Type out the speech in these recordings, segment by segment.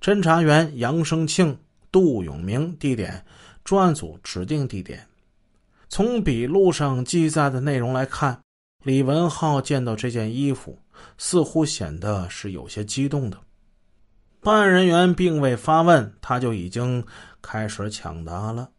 侦查员杨生庆、杜永明地点，专案组指定地点。从笔录上记载的内容来看，李文浩见到这件衣服，似乎显得是有些激动的。办案人员并未发问，他就已经开始抢答了，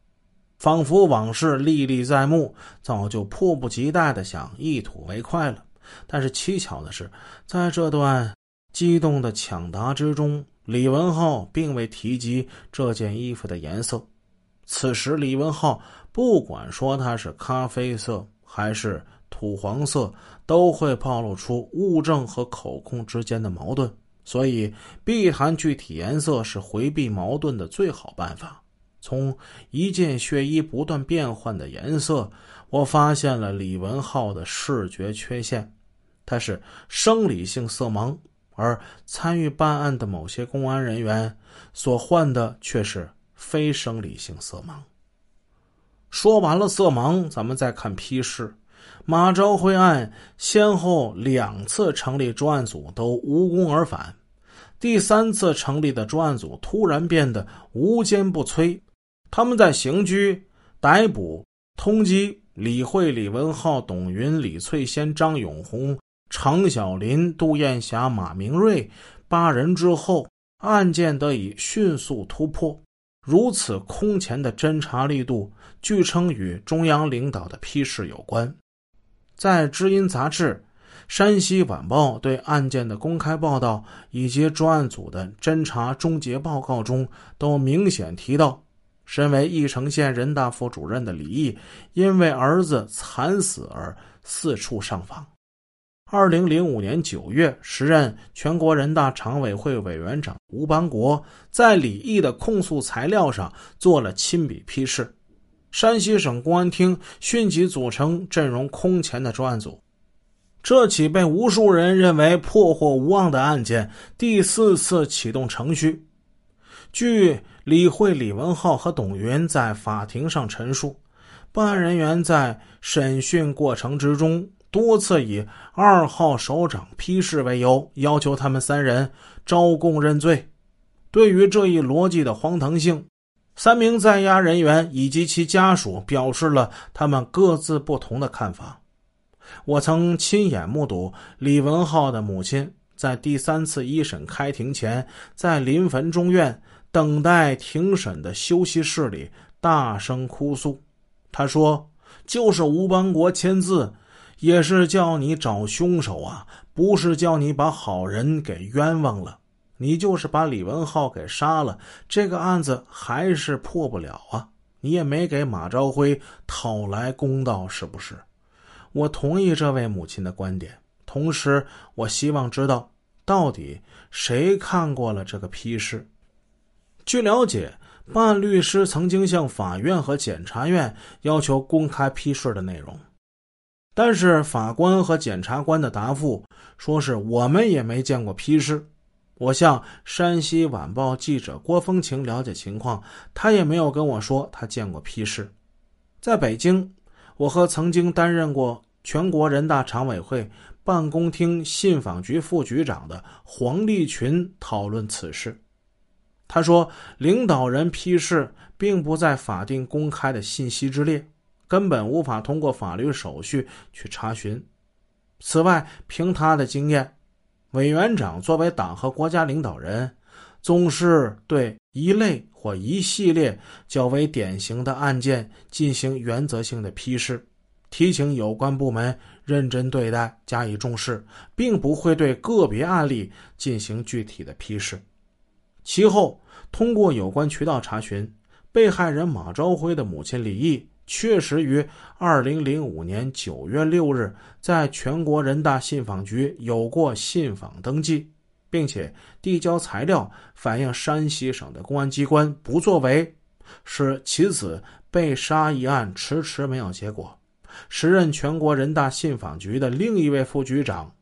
仿佛往事历历在目，早就迫不及待的想一吐为快了。但是蹊跷的是，在这段激动的抢答之中，李文浩并未提及这件衣服的颜色。此时，李文浩不管说它是咖啡色还是土黄色，都会暴露出物证和口供之间的矛盾。所以，避谈具体颜色是回避矛盾的最好办法。从一件血衣不断变换的颜色，我发现了李文浩的视觉缺陷，他是生理性色盲，而参与办案的某些公安人员所患的却是非生理性色盲。说完了色盲，咱们再看批示。马昭辉案先后两次成立专案组都无功而返，第三次成立的专案组突然变得无坚不摧。他们在刑拘、逮捕、通缉李慧、李文浩、董云、李翠仙、张永红、常小林、杜艳霞、马明瑞八人之后，案件得以迅速突破。如此空前的侦查力度，据称与中央领导的批示有关。在《知音》杂志、《山西晚报》对案件的公开报道，以及专案组的侦查终结报告中，都明显提到，身为义城县人大副主任的李毅，因为儿子惨死而四处上访。二零零五年九月，时任全国人大常委会委员长吴邦国在李毅的控诉材料上做了亲笔批示。山西省公安厅迅即组成阵容空前的专案组，这起被无数人认为破获无望的案件第四次启动程序。据李慧、李文浩和董云在法庭上陈述，办案人员在审讯过程之中多次以二号首长批示为由，要求他们三人招供认罪。对于这一逻辑的荒唐性。三名在押人员以及其家属表示了他们各自不同的看法。我曾亲眼目睹李文浩的母亲在第三次一审开庭前，在临汾中院等待庭审的休息室里大声哭诉。他说：“就是吴邦国签字，也是叫你找凶手啊，不是叫你把好人给冤枉了。”你就是把李文浩给杀了，这个案子还是破不了啊！你也没给马朝辉讨来公道，是不是？我同意这位母亲的观点，同时我希望知道，到底谁看过了这个批示？据了解，办案律师曾经向法院和检察院要求公开批示的内容，但是法官和检察官的答复说是我们也没见过批示。我向山西晚报记者郭风晴了解情况，他也没有跟我说他见过批示。在北京，我和曾经担任过全国人大常委会办公厅信访局副局长的黄立群讨论此事。他说，领导人批示并不在法定公开的信息之列，根本无法通过法律手续去查询。此外，凭他的经验。委员长作为党和国家领导人，总是对一类或一系列较为典型的案件进行原则性的批示，提醒有关部门认真对待，加以重视，并不会对个别案例进行具体的批示。其后，通过有关渠道查询，被害人马朝辉的母亲李毅。确实于二零零五年九月六日在全国人大信访局有过信访登记，并且递交材料反映山西省的公安机关不作为，使其子被杀一案迟迟没有结果。时任全国人大信访局的另一位副局长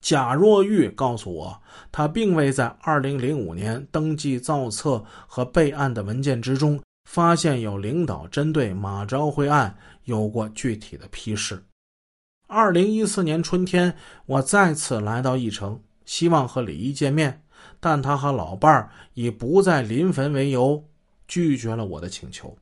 贾若玉告诉我，他并未在二零零五年登记造册和备案的文件之中。发现有领导针对马昭辉案有过具体的批示。二零一四年春天，我再次来到义城，希望和李毅见面。但他和老伴儿以不在临汾为由，拒绝了我的请求。